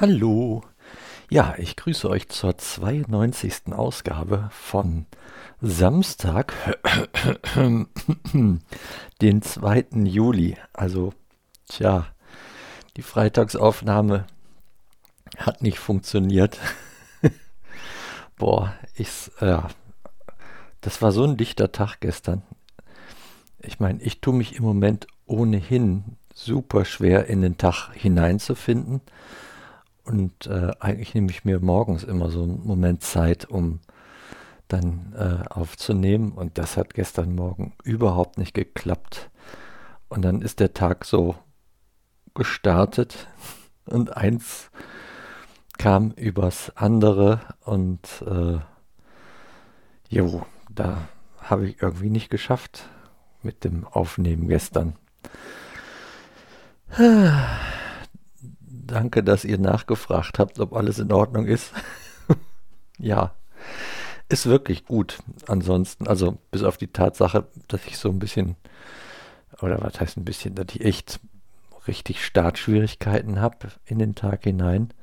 Hallo. Ja, ich grüße euch zur 92. Ausgabe von Samstag, den 2. Juli. Also, tja, die Freitagsaufnahme hat nicht funktioniert. Boah, ich, ja, das war so ein dichter Tag gestern. Ich meine, ich tue mich im Moment ohnehin super schwer in den Tag hineinzufinden. Und äh, eigentlich nehme ich mir morgens immer so einen Moment Zeit, um dann äh, aufzunehmen. Und das hat gestern Morgen überhaupt nicht geklappt. Und dann ist der Tag so gestartet und eins kam übers andere und äh, jo, da habe ich irgendwie nicht geschafft mit dem Aufnehmen gestern. Danke, dass ihr nachgefragt habt, ob alles in Ordnung ist. ja, ist wirklich gut. Ansonsten, also bis auf die Tatsache, dass ich so ein bisschen, oder was heißt ein bisschen, dass ich echt richtig Startschwierigkeiten habe in den Tag hinein,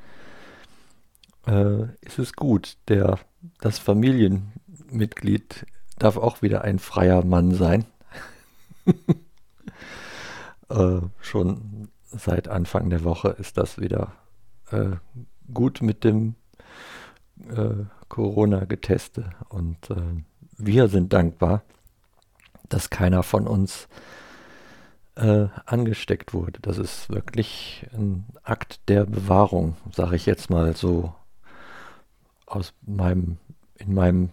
äh, ist es gut. Der, das Familienmitglied darf auch wieder ein freier Mann sein. äh, schon seit Anfang der Woche ist das wieder äh, gut mit dem äh, Corona-Geteste. Und äh, wir sind dankbar, dass keiner von uns äh, angesteckt wurde. Das ist wirklich ein Akt der Bewahrung, sage ich jetzt mal so aus meinem, in meinem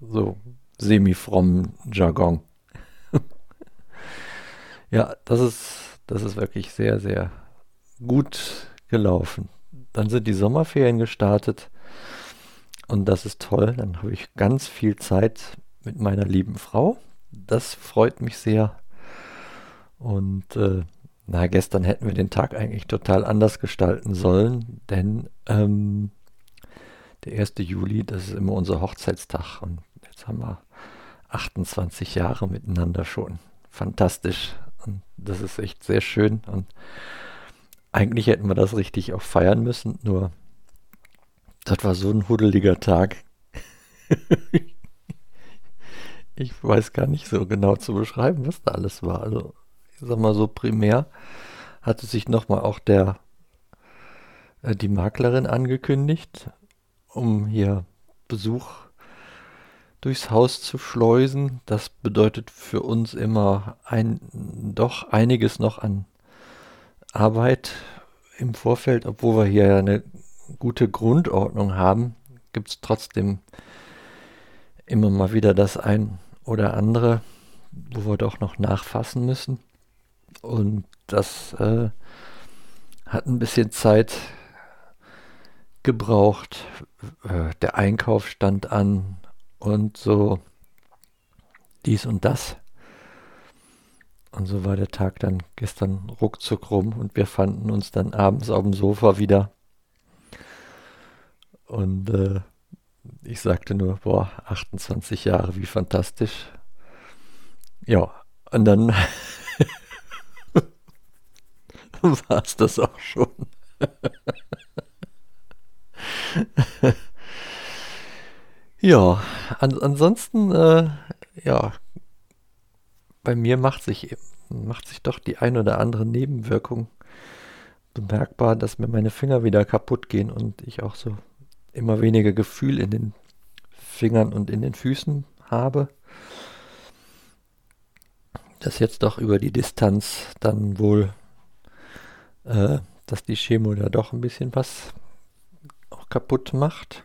so semi-frommen Jargon. ja, das ist das ist wirklich sehr, sehr gut gelaufen. Dann sind die Sommerferien gestartet und das ist toll. Dann habe ich ganz viel Zeit mit meiner lieben Frau. Das freut mich sehr. Und äh, na, gestern hätten wir den Tag eigentlich total anders gestalten sollen, denn ähm, der 1. Juli, das ist immer unser Hochzeitstag und jetzt haben wir 28 Jahre miteinander schon. Fantastisch. Und das ist echt sehr schön. Und eigentlich hätten wir das richtig auch feiern müssen, nur das war so ein huddeliger Tag. ich weiß gar nicht so genau zu beschreiben, was da alles war. Also, ich sag mal so primär hatte sich nochmal auch der äh, die Maklerin angekündigt, um hier Besuch durchs Haus zu schleusen. Das bedeutet für uns immer ein, doch einiges noch an Arbeit im Vorfeld, obwohl wir hier eine gute Grundordnung haben, gibt es trotzdem immer mal wieder das ein oder andere, wo wir doch noch nachfassen müssen. Und das äh, hat ein bisschen Zeit gebraucht. Äh, der Einkauf stand an, und so dies und das. Und so war der Tag dann gestern ruckzuck rum und wir fanden uns dann abends auf dem Sofa wieder. Und äh, ich sagte nur, boah, 28 Jahre, wie fantastisch. Ja, und dann war es das auch schon. Ja, an, ansonsten, äh, ja, bei mir macht sich, macht sich doch die ein oder andere Nebenwirkung bemerkbar, dass mir meine Finger wieder kaputt gehen und ich auch so immer weniger Gefühl in den Fingern und in den Füßen habe. Das jetzt doch über die Distanz dann wohl, äh, dass die Chemo da doch ein bisschen was auch kaputt macht.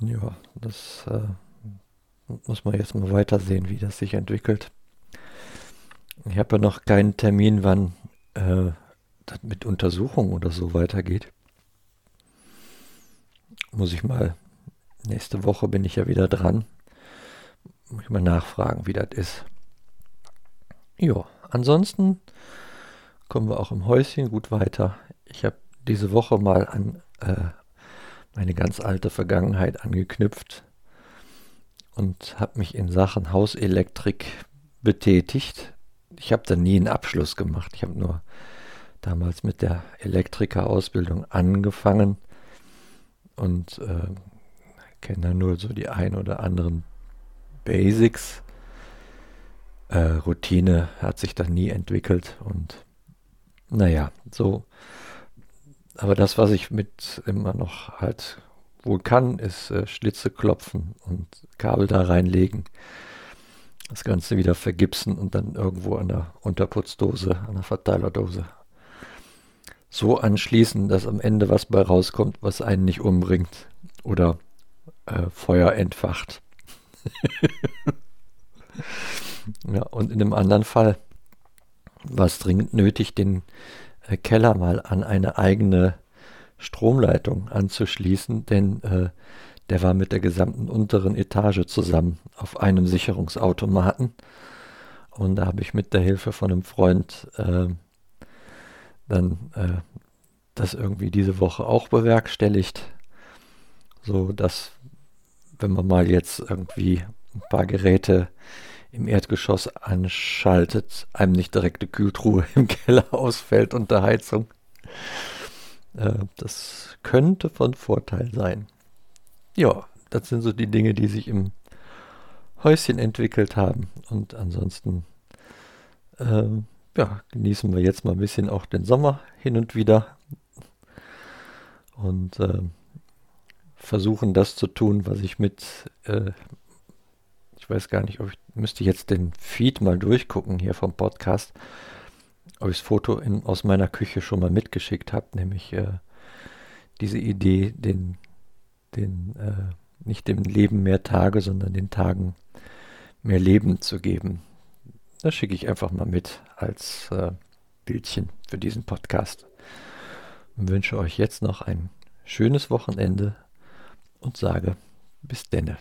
Ja, das äh, muss man jetzt mal weitersehen, wie das sich entwickelt. Ich habe ja noch keinen Termin, wann äh, das mit Untersuchungen oder so weitergeht. Muss ich mal, nächste Woche bin ich ja wieder dran. Muss ich mal nachfragen, wie das ist. Ja, ansonsten kommen wir auch im Häuschen gut weiter. Ich habe diese Woche mal an äh, meine ganz alte Vergangenheit angeknüpft und habe mich in Sachen Hauselektrik betätigt. Ich habe da nie einen Abschluss gemacht. Ich habe nur damals mit der Elektrikerausbildung angefangen und äh, kenne da nur so die ein oder anderen Basics. Äh, Routine hat sich dann nie entwickelt und naja, so. Aber das, was ich mit immer noch halt wohl kann, ist äh, Schlitze klopfen und Kabel da reinlegen. Das Ganze wieder vergipsen und dann irgendwo an der Unterputzdose, an der Verteilerdose so anschließen, dass am Ende was bei rauskommt, was einen nicht umbringt oder äh, Feuer entfacht. ja, und in dem anderen Fall war es dringend nötig, den Keller mal an eine eigene Stromleitung anzuschließen, denn äh, der war mit der gesamten unteren Etage zusammen auf einem Sicherungsautomaten. Und da habe ich mit der Hilfe von einem Freund äh, dann äh, das irgendwie diese Woche auch bewerkstelligt, so dass wenn man mal jetzt irgendwie ein paar Geräte im Erdgeschoss anschaltet, einem nicht direkte Kühltruhe im Keller ausfällt unter Heizung. Äh, das könnte von Vorteil sein. Ja, das sind so die Dinge, die sich im Häuschen entwickelt haben. Und ansonsten äh, ja, genießen wir jetzt mal ein bisschen auch den Sommer hin und wieder. Und äh, versuchen das zu tun, was ich mit, äh, ich weiß gar nicht, ob ich müsste jetzt den Feed mal durchgucken hier vom Podcast, ob ich das Foto in, aus meiner Küche schon mal mitgeschickt habe, nämlich äh, diese Idee, den, den äh, nicht dem Leben mehr Tage, sondern den Tagen mehr Leben zu geben. Das schicke ich einfach mal mit als äh, Bildchen für diesen Podcast. Und wünsche euch jetzt noch ein schönes Wochenende und sage bis denne.